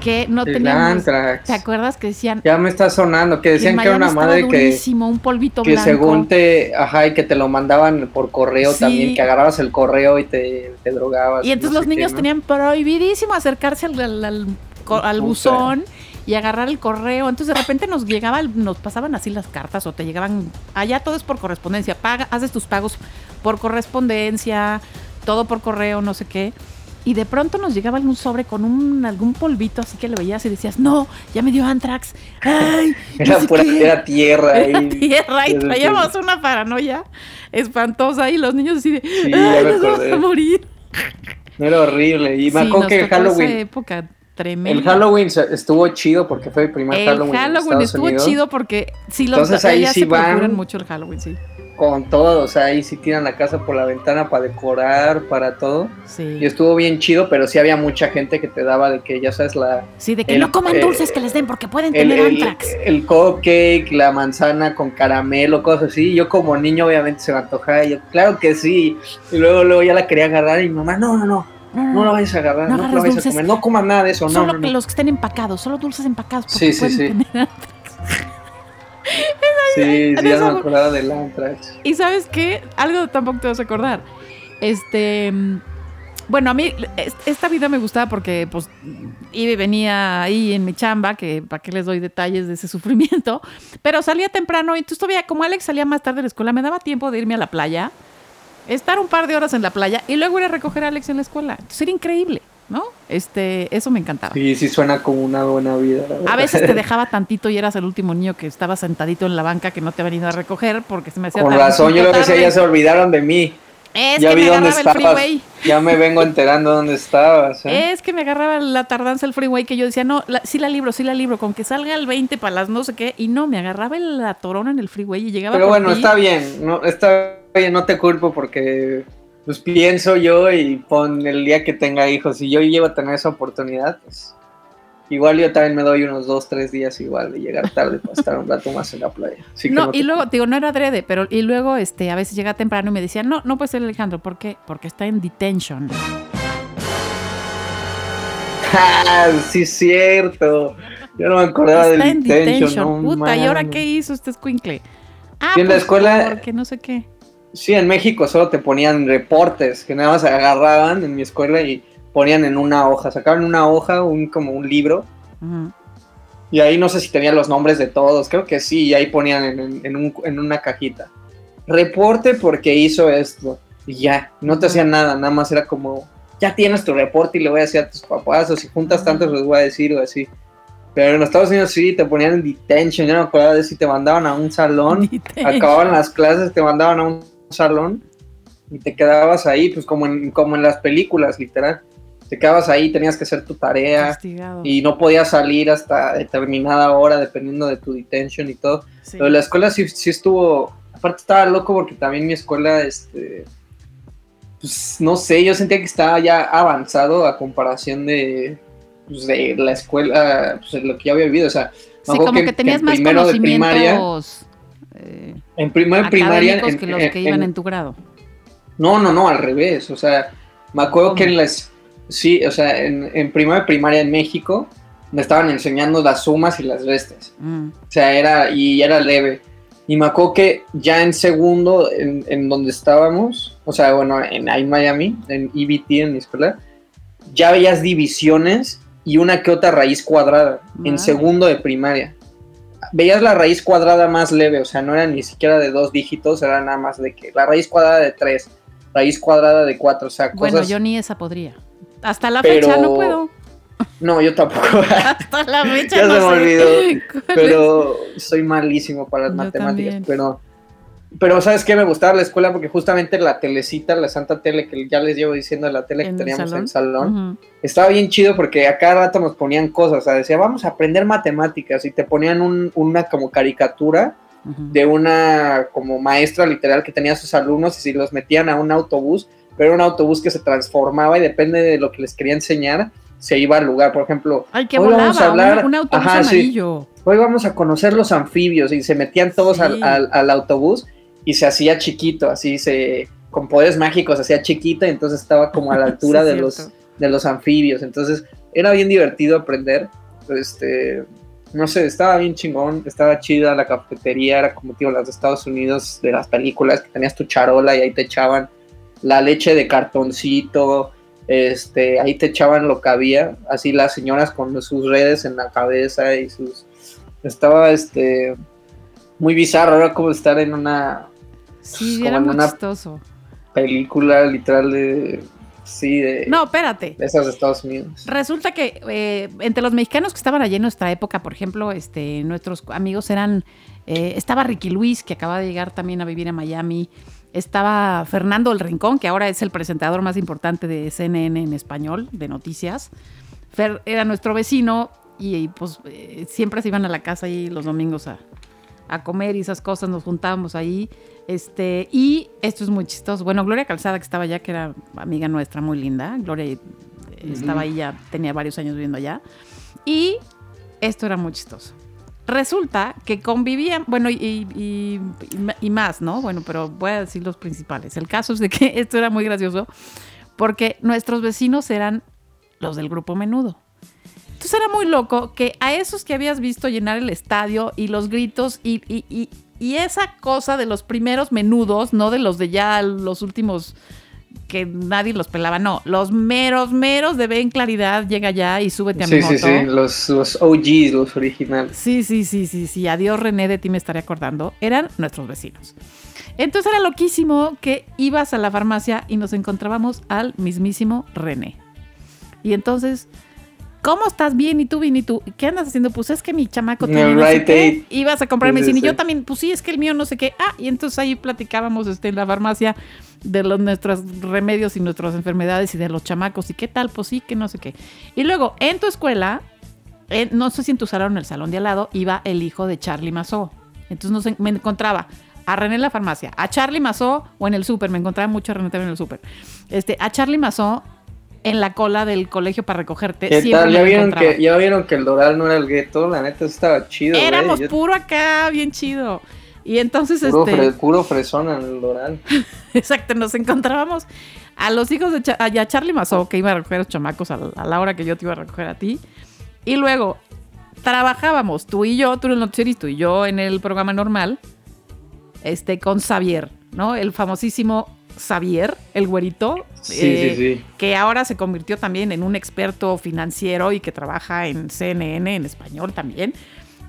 que no teníamos. ¿Te acuerdas que decían? Ya me está sonando, que decían que, era una madre que. un polvito que según te. Ajá, y que te lo mandaban por correo también, que agarrabas el correo y te, te drogabas. Y entonces los niños tenían prohibidísimo acercarse al, al, buzón y agarrar el correo. Entonces de repente nos llegaba, nos pasaban así las cartas o te llegaban, allá todo es por correspondencia, paga, haces tus pagos por correspondencia, todo por correo, no sé qué. Y de pronto nos llegaba algún sobre con un, algún polvito, así que le veías y decías, no, ya me dio Antrax. Ay, era, pura, era tierra. Era tierra y traíamos una paranoia espantosa y los niños así de, ay, nos vamos a morir. Era horrible. Y me acuerdo que Halloween. Esa época el Halloween estuvo chido porque fue el primer Halloween. El Halloween estuvo chido porque sí, los Entonces, ahí sí se van mucho el Halloween, sí. Con todo, o sea, ahí sí tiran la casa por la ventana para decorar, para todo. Sí. Y estuvo bien chido, pero sí había mucha gente que te daba de que, ya sabes, la... Sí, de que no coman eh, dulces que les den porque pueden tener antrax. El, cupcake, la manzana con caramelo, cosas así. Yo como niño obviamente se me antojaba y yo, claro que sí. Y luego, luego ya la quería agarrar y mi mamá, no, no, no no, lo vayas a agarrar, no, lo vayas a comer, no coman nada de eso, no. Solo los que estén empacados, solo dulces empacados. Porque sí, sí, sí. Sí, sí, ya me acordaba del. Y sabes qué, algo tampoco te vas a acordar. Este, bueno, a mí esta vida me gustaba porque pues iba y venía ahí en mi chamba, que para qué les doy detalles de ese sufrimiento, pero salía temprano y entonces todavía como Alex salía más tarde de la escuela, me daba tiempo de irme a la playa estar un par de horas en la playa y luego ir a recoger a Alex en la escuela. Entonces era increíble, ¿no? Este, eso me encantaba. Sí, sí suena como una buena vida. A veces te dejaba tantito y eras el último niño que estaba sentadito en la banca que no te había venido a recoger porque se me hacía Con razón, yo lo que decía, ya se olvidaron de mí. Es ya que vi me dónde estabas. El freeway. Ya me vengo enterando dónde estabas. ¿eh? Es que me agarraba la tardanza el freeway que yo decía, no, sí la libro, sí la libro, con que salga el 20 para las no sé qué. Y no, me agarraba la torona en el freeway y llegaba Pero bueno, está bien, no, está bien, no te culpo porque pues pienso yo y pon el día que tenga hijos, y yo llevo a tener esa oportunidad, pues igual yo también me doy unos dos, tres días igual de llegar tarde para estar un rato más en la playa. no, y luego, digo, no era adrede, pero y luego este, a veces llega temprano y me decía, no, no puede ser Alejandro, ¿por qué? Porque está en detention. Ah, sí, cierto. Yo no me acordaba del detention. Puta, ¿y ahora qué hizo este escuincle? Ah, en la pues, escuela. Porque no sé qué. Sí, en México solo te ponían reportes que nada más agarraban en mi escuela y ponían en una hoja, sacaban una hoja, un como un libro. Y ahí no sé si tenían los nombres de todos, creo que sí, y ahí ponían en, una cajita. Reporte porque hizo esto. Y ya, no te hacían nada, nada más era como, ya tienes tu reporte y le voy a decir a tus papás, o si juntas tantos les voy a decir, o así. Pero en Estados Unidos sí, te ponían en detention, yo no me acuerdo de si te mandaban a un salón, acababan las clases, te mandaban a un salón y te quedabas ahí, pues como en, como en las películas, literal. Te quedabas ahí, tenías que hacer tu tarea y no podías salir hasta determinada hora, dependiendo de tu detention y todo. Pero la escuela sí, sí estuvo, aparte estaba loco porque también mi escuela, este, pues no sé, yo sentía que estaba ya avanzado a comparación de, pues, de la escuela, pues, lo que yo había vivido. O sea, sí, como que, tenías más conocimientos. Eh, en de primaria. que los que iban en, tu grado. No, no, no, al revés. O sea, me acuerdo que en las. Sí, o sea, en, en primero de primaria en México me estaban enseñando las sumas y las restas. Mm. O sea, era. Y era leve. Y me acuerdo que ya en segundo, en, en donde estábamos, o sea, bueno, en Miami, en EBT, en mi escuela, ya veías divisiones y una que otra raíz cuadrada en segundo de primaria. Veías la raíz cuadrada más leve, o sea, no era ni siquiera de dos dígitos, era nada más de que la raíz cuadrada de tres, raíz cuadrada de cuatro, o sea, cosas... Bueno, yo ni esa podría. Hasta la fecha no puedo. No, yo tampoco. Hasta la fecha ya se me olvidó. Pero soy malísimo para las matemáticas, pero pero ¿sabes qué? Me gustaba la escuela porque justamente la telecita, la santa tele que ya les llevo diciendo, la tele que teníamos en el salón, estaba bien chido porque a cada rato nos ponían cosas, o sea, decía, vamos a aprender matemáticas y te ponían una como caricatura de una como maestra literal que tenía a sus alumnos y si los metían a un autobús, pero era un autobús que se transformaba y depende de lo que les quería enseñar, se iba al lugar, por ejemplo, Ay, que hoy vamos a hablar, un, autobús amarillo. hoy vamos a conocer los anfibios y se metían todos al, al autobús y se hacía chiquito, así se con poderes mágicos hacía chiquito y entonces estaba como a la altura de los de los anfibios, entonces era bien divertido aprender, este no sé, estaba bien chingón, estaba chida la cafetería, era como digo las de Estados Unidos de las películas que tenías tu charola y ahí te echaban la leche de cartoncito, este, ahí te echaban lo que había, así las señoras con sus redes en la cabeza y sus estaba este muy bizarro, era como estar en una Sí, era muy chistoso. Película literal de. Sí, de. No, espérate. De esas de Estados Unidos. Resulta que eh, entre los mexicanos que estaban allí en nuestra época, por ejemplo, este, nuestros amigos eran. Eh, estaba Ricky Luis, que acaba de llegar también a vivir a Miami. Estaba Fernando El Rincón, que ahora es el presentador más importante de CNN en español, de noticias. Fer era nuestro vecino y, pues eh, siempre se iban a la casa ahí los domingos a, a comer y esas cosas, nos juntábamos ahí. Este, y esto es muy chistoso. Bueno, Gloria Calzada, que estaba allá, que era amiga nuestra muy linda. Gloria eh, estaba ahí ya, tenía varios años viviendo allá. Y esto era muy chistoso. Resulta que convivían, bueno, y, y, más, ¿no? Bueno, pero voy a decir los principales. El caso es de que esto era muy gracioso porque nuestros vecinos eran los del grupo menudo. Entonces era muy loco que a esos que habías visto llenar el estadio y los gritos y, y, y, esa cosa de los primeros menudos, no de los de ya los últimos que nadie los pelaba, no, los meros, meros de Ben Claridad, llega ya y súbete a mi moto. Sí, sí, los, los OGs, los originales. Sí, sí, sí, sí, sí, adiós René, de ti me estaré acordando, eran nuestros vecinos. Entonces era loquísimo que ibas a la farmacia y nos encontrábamos al mismísimo René. Y entonces ¿Cómo estás? Bien, ¿y tú, bien, y tú? ¿Qué andas haciendo? Pues es que mi chamaco tiene no sé qué. Ibas a comprar medicina y yo también, pues sí, es que el mío no sé qué. Ah, y entonces ahí platicábamos este, en la farmacia de los, nuestros remedios y nuestras enfermedades y de los chamacos y qué tal, pues sí, que no sé qué. Y luego, en tu escuela, no sé si en tu salón o en el salón de al lado, iba el hijo de Charlie Mazó. Entonces me encontraba a René en la farmacia, a Charlie Mazó o en el súper, me encontraba mucho a René también en el súper. Este, a Charlie Mazó en la cola del colegio para recogerte. ¿Ya vieron, que, ya vieron que el Doral no era el gueto, la neta estaba chido. Éramos puro acá, bien chido. Y entonces puro este. puro fresón en el Doral. Exacto, nos encontrábamos a los hijos de a Charlie Mazó, que iba a recoger a los chamacos a la, hora que yo te iba a recoger a ti. Y luego trabajábamos, tú y yo, tú en el noticiero y tú y yo en el programa normal, este, con Xavier, ¿no? El famosísimo Xavier, el güerito, eh, que ahora se convirtió también en un experto financiero y que trabaja en CNN en español también,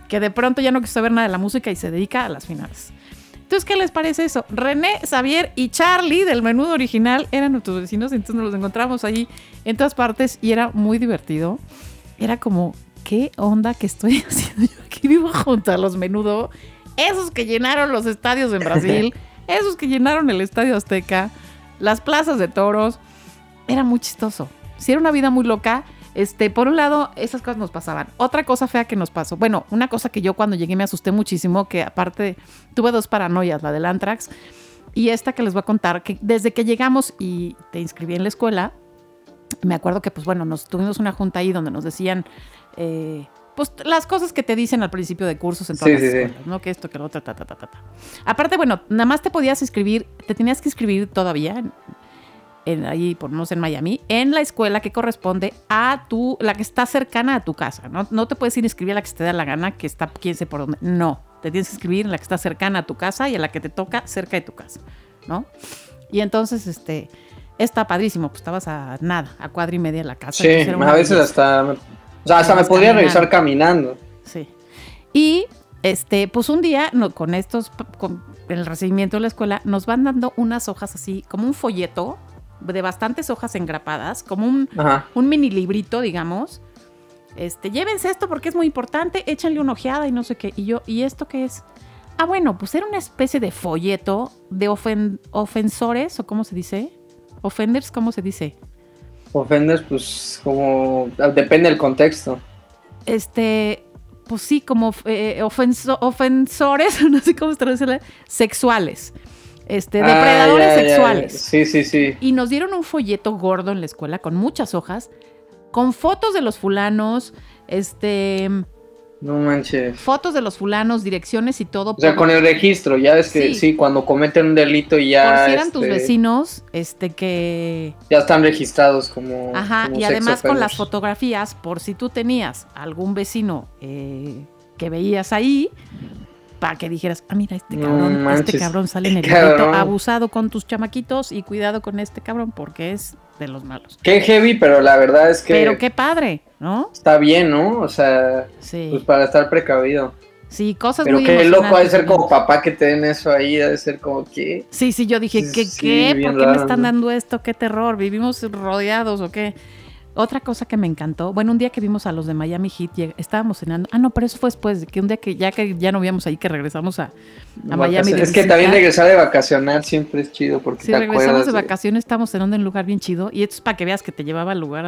que de pronto ya no quiso saber nada de la música y se dedica a las finales. Entonces, ¿qué les parece eso? René, Xavier y Charlie del menudo original eran nuestros vecinos, entonces nos los encontramos allí en todas partes y era muy divertido. Era como, ¿qué onda que estoy haciendo yo aquí vivo junto a los menudo? Esos que llenaron los estadios en Brasil. esos que llenaron el Estadio Azteca, las plazas de toros. Era muy chistoso. Si era una vida muy loca, este, por un lado, esas cosas nos pasaban. Otra cosa fea que nos pasó, bueno, una cosa que yo cuando llegué me asusté muchísimo, que aparte tuve dos paranoias, la del Antrax y esta que les voy a contar, que desde que llegamos y te inscribí en la escuela, me acuerdo que, pues bueno, nos tuvimos una junta ahí donde nos decían, eh, pues las cosas que te dicen al principio de cursos en todas las escuelas, ¿no? Que esto, que lo otro, ta, ta, ta, ta, ta. Aparte, bueno, nada más te podías inscribir, te tenías que inscribir todavía en, ahí, por no sé, en Miami, en la escuela que corresponde a tu, la que está cercana a tu casa, ¿no? No te puedes ir a inscribir a la que te da la gana, que está quién sé por dónde. No, te tienes que inscribir en la que está cercana a tu casa y a la que te toca cerca de tu casa, ¿no? Y entonces, este, está padrísimo, pues estabas a nada, a cuadra y media de la casa. Sí, a veces hasta, o sea, hasta me podría revisar caminando. Sí. Y, este, pues un día, no, con estos, con el recibimiento de la escuela, nos van dando unas hojas así, como un folleto, de bastantes hojas engrapadas, como un, un mini librito, digamos. Este, llévense esto porque es muy importante, échenle una ojeada y no sé qué. Y yo, ¿y esto qué es? Ah, bueno, pues era una especie de folleto de ofensores, o cómo se dice. Offenders, ¿cómo se dice? Offenders, pues como depende del contexto. Este, pues sí, como eh, ofensores, no sé cómo se traduce, sexuales este, ah, depredadores sexuales. Sí, sí, sí. Y nos dieron un folleto gordo en la escuela con muchas hojas, con fotos de los fulanos, este... No manches. Fotos de los fulanos, direcciones y todo. O sea, con el registro, ya es que sí, cuando cometen un delito ya... Por si eran tus este, vecinos, este, que... Ya están registrados como... Ajá, y además con las fotografías, por si tú tenías algún vecino eh, que veías ahí, para que dijeras, ah, mira, este cabrón, este cabrón sale en el video abusado con tus chamaquitos y cuidado con este cabrón porque es de los malos. Qué heavy, pero la verdad es que... Pero qué padre, ¿no? Está bien, ¿no? O sea, pues para estar precavido. Sí, cosas Pero qué loco de ser como papá que te den eso ahí, debe ser como que... Sí, sí, yo dije, ¿qué, qué? ¿Por qué me están dando esto? ¿Qué terror? ¿Vivimos rodeados o qué? Otra cosa que me encantó, bueno, un día que vimos a los de Miami Heat, estábamos cenando. Ah, no, pero eso fue después, que un día que ya que ya no víamos ahí, que regresamos a, Miami. Es que también regresar de vacacionar siempre es chido porque si regresamos de vacaciones, estamos cenando en un lugar bien chido. Y esto es para que veas que te llevaba al lugar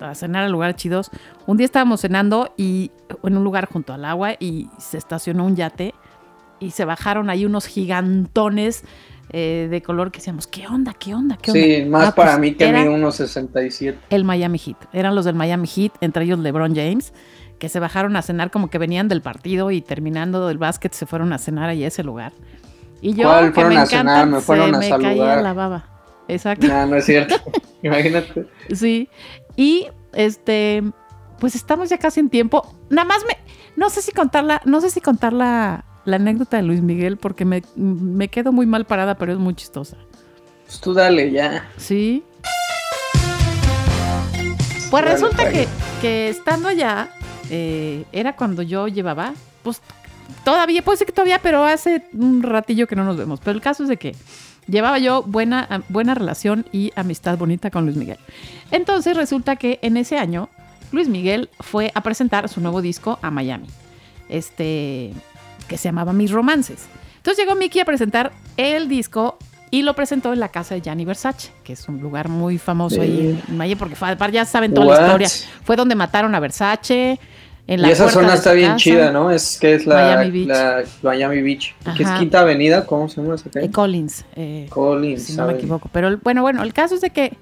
a, cenar a lugares chidos. Un día estábamos cenando y en un lugar junto al agua y se estacionó un yate y se bajaron ahí unos gigantones eh, de color que decíamos, ¿qué onda? ¿Qué onda? ¿Qué onda? Sí, más ah, para pues mí que mí unos 67. El Miami Heat. Eran los del Miami Heat, entre ellos LeBron James, que se bajaron a cenar como que venían del partido y terminando del básquet se fueron a cenar ahí a ese lugar. Y yo, ¿Cuál fueron a cenar? Me fueron a saludar. Me caía la baba. Exacto. No, no es cierto. Imagínate. Sí. Y este, pues estamos ya casi en tiempo. Nada más me, no sé si contarla, no sé si contarla la anécdota de Luis Miguel porque me, me quedo muy mal parada, pero es muy chistosa. Pues tú dale ya. Sí. Pues resulta que, que, estando allá, eh, era cuando yo llevaba, pues todavía, puede ser que todavía, pero hace un ratillo que no nos vemos. Pero el caso es de que llevaba yo buena, buena relación y amistad bonita con Luis Miguel. Entonces resulta que en ese año, Luis Miguel fue a presentar su nuevo disco a Miami. Este, que se llamaba Mis Romances. Entonces llegó Mickey a presentar el disco y lo presentó en la casa de Gianni Versace, que es un lugar muy famoso ahí en Miami, porque ya saben toda la historia. Fue donde mataron a Versace. En la y esa zona está bien chida, ¿no? Es que es la Miami Beach, Miami Beach que es Quinta Avenida, ¿cómo se llama esa eh, Collins. Eh, Collins, si no me equivoco. Pero bueno, bueno, el caso es de que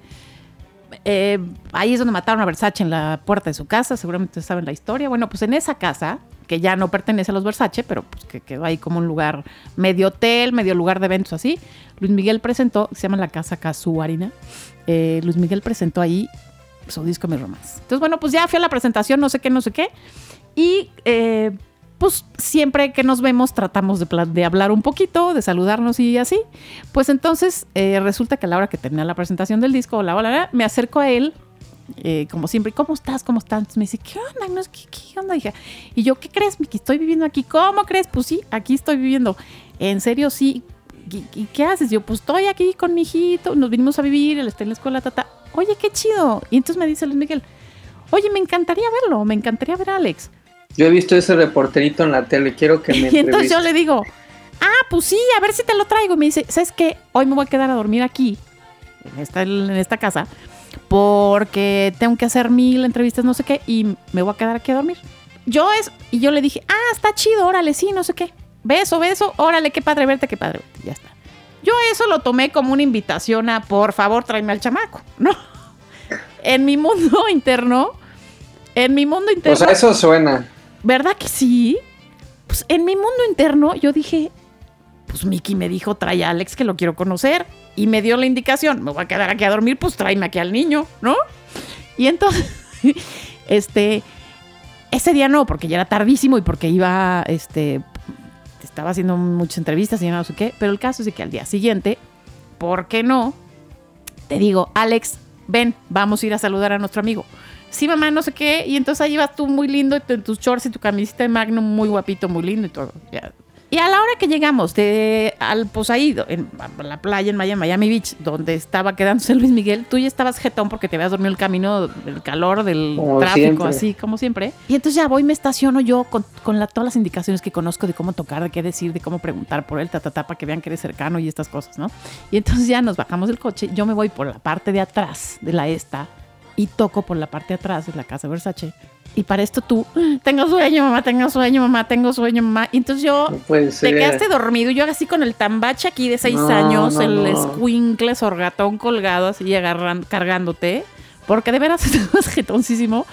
eh, ahí es donde mataron a Versace en la puerta de su casa, seguramente saben la historia. Bueno, pues en esa casa que ya no pertenece a los Versace, pero pues que quedó ahí como un lugar medio hotel, medio lugar de eventos así. Luis Miguel presentó, se llama la Casa Casuarina, eh, Luis Miguel presentó ahí su disco Mi Romance. Entonces, bueno, pues ya fui a la presentación, no sé qué, no sé qué, y eh, pues siempre que nos vemos tratamos de, hablar un poquito, de saludarnos y así. Pues entonces eh, resulta que a la hora que termina la presentación del disco, la, la, me acerco a él eh, como siempre, ¿cómo estás? ¿Cómo estás? me dice, ¿qué onda? No, ¿qué, ¿qué, onda? Y yo, ¿qué crees, Miki? Estoy viviendo aquí. ¿Cómo crees? Pues sí, aquí estoy viviendo. ¿En serio? Sí. ¿Y, qué haces? Yo, pues estoy aquí con mi hijito, nos vinimos a vivir, él está en la escuela, tata. Oye, qué chido. Y entonces me dice Luis Miguel, oye, me encantaría verlo, me encantaría ver a Alex. Yo he visto ese reporterito en la tele, quiero que me Y entonces yo le digo, ah, pues sí, a ver si te lo traigo. Y me dice, ¿sabes qué? Hoy me voy a quedar a dormir aquí, en esta, en esta casa, porque tengo que hacer mil entrevistas, no sé qué, y me voy a quedar aquí a dormir. Yo es, y yo le dije, ah, está chido, órale, sí, no sé qué. Beso, beso, órale, qué padre verte, qué padre verte. Ya está. Yo eso lo tomé como una invitación a, por favor, tráeme al chamaco, ¿no? en mi mundo interno, en mi mundo interno. O sea, eso suena. ¿Verdad que sí? Pues en mi mundo interno yo dije, pues Mickey me dijo, trae a Alex que lo quiero conocer. Y me dio la indicación, me voy a quedar aquí a dormir, pues tráeme aquí al niño, ¿no? Y entonces, este, ese día no, porque ya era tardísimo y porque iba, este, estaba haciendo muchas entrevistas y no sé qué. Pero el caso es que al día siguiente, ¿por qué no? Te digo, Alex, ven, vamos a ir a saludar a nuestro amigo. Sí, mamá, no sé qué. Y entonces ahí vas tú muy lindo, en tus shorts y tu camiseta de Magnum, muy guapito, muy lindo y todo. Ya, y a la hora que llegamos de, al Posaído, en la playa en Miami, Miami Beach, donde estaba quedándose Luis Miguel, tú ya estabas jetón porque te habías dormido el camino del calor, del tráfico, así como siempre. Y entonces ya voy, me estaciono yo con, con la, todas las indicaciones que conozco de cómo tocar, de qué decir, de cómo preguntar por él, ta, ta, para que vean que eres cercano y estas cosas, ¿no? Y entonces ya nos bajamos del coche, yo me voy por la parte de atrás de la esta y toco por la parte de atrás de la casa Versace y para esto tú, tengo sueño, mamá, tengo sueño, mamá, tengo sueño, mamá. Y entonces yo, te quedaste dormido. Yo así con el tambache aquí de seis años, el escuincle sorgatón colgado, así agarrando, cargándote. Porque de veras estabas jetoncísimo.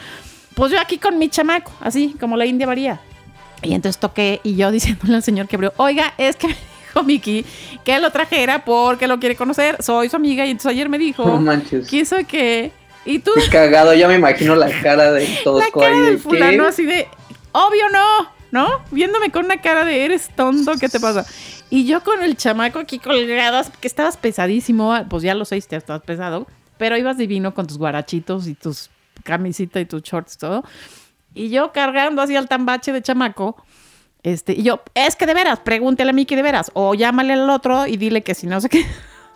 Pues yo aquí con mi chamaco, así como la India María. Y entonces toqué y yo diciéndole al señor que abrió, oiga, es que me dijo Miki que lo trajera porque lo quiere conocer. Soy su amiga. Y entonces ayer me dijo, no manches. ¿quién sabe qué? Y tú. cagado, ya me imagino la cara de todos. La cara del fulano así de, obvio no, ¿no? Viéndome con una cara de, eres tonto, ¿qué te pasa? Y yo con el chamaco aquí colgado, que estabas pesadísimo, pues ya lo sé, te estabas pesado, pero ibas divino con tus guarachitos y tus camisita y tus shorts y todo. Y yo cargando así al tambache de chamaco. Este, y yo, es que de veras, pregúntale a mí que de veras, o llámale al otro y dile que si no sé qué.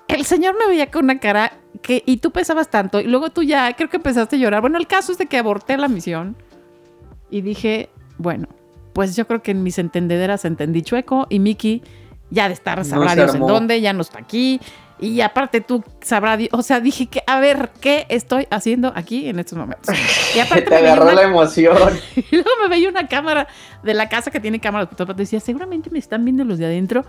El señor me veía con una cara que, y tú pesabas tanto, y luego tú ya creo que empezaste a llorar. Bueno, el caso es de que aborté la misión y dije, bueno, pues yo creo que en mis entendederas entendí chueco y Mickey ya de estar Dios en dónde, ya no está aquí. Y aparte tú sabrás, o sea, dije que, a ver, ¿qué estoy haciendo aquí en estos momentos? Y aparte Te agarró la emoción. Y luego me veía una cámara de la casa que tiene cámara. Decía, seguramente me están viendo los de adentro.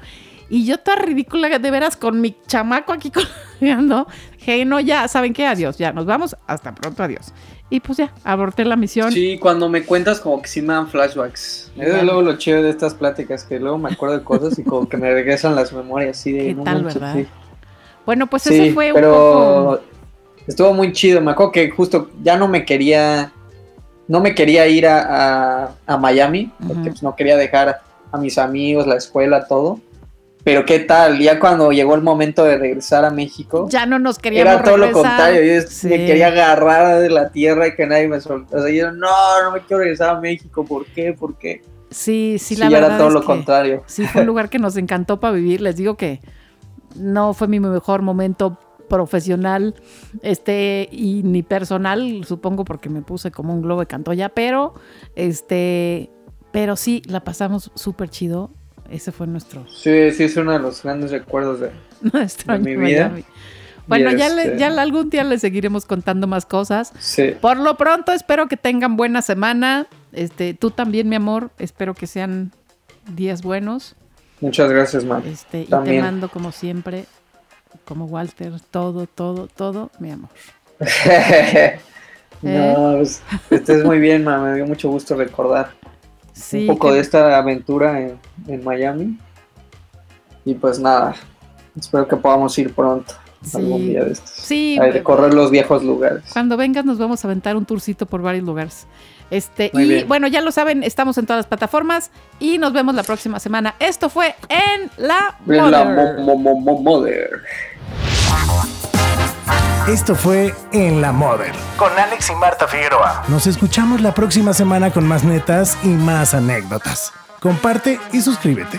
Y yo toda ridícula, de veras, con mi chamaco aquí colgando. Hey, no, ya, ¿saben qué? Adiós, ya, nos vamos. Hasta pronto, adiós. Y pues ya, aborté la misión. Sí, cuando me cuentas como que sí me dan flashbacks. Es luego lo chido de estas pláticas, que luego me acuerdo de cosas y como que me regresan las memorias así de... ¿Qué tal, verdad? Bueno, pues ese fue un poco... Estuvo muy chido, me acuerdo que justo ya no me quería... No me quería ir a, a, Miami, porque pues no quería dejar a mis amigos, la escuela, todo. Pero qué tal, ya cuando llegó el momento de regresar a México, ya no nos queríamos Era todo lo contrario, yo me quería agarrar de la tierra y que nadie me soltara. O sea, yo no, no me quiero regresar a México, ¿por qué? ¿Por qué? Sí, sí, la verdad. era todo lo contrario. Sí, fue un lugar que nos encantó para vivir. Les digo que no fue mi mejor momento profesional este y ni personal supongo porque me puse como un globo de cantoya pero este pero sí la pasamos súper chido ese fue nuestro. Sí, sí, es uno de los grandes recuerdos de, Nuestro mi vida. Bueno, ya, le, este, ya algún día les seguiremos contando más cosas. Sí. Por lo pronto, espero que tengan buena semana. Este, tú también, mi amor. Espero que sean días buenos. Muchas gracias, man. Este, y te mando, como siempre, como Walter, todo, todo, todo, mi amor. no, ¿Eh? pues, estés muy bien, man. Me dio mucho gusto recordar un poco de esta aventura en, Miami. Y pues nada, espero que podamos ir pronto. Algún día de estos. Sí. A recorrer los viejos lugares. Cuando vengas nos vamos a aventar un tourcito por varios lugares. Este, y bueno, ya lo saben, estamos en todas las plataformas y nos vemos la próxima semana. Esto fue en la Mother. Esto fue En la Mother con Alex y Marta Figueroa. Nos escuchamos la próxima semana con más netas y más anécdotas. Comparte y suscríbete.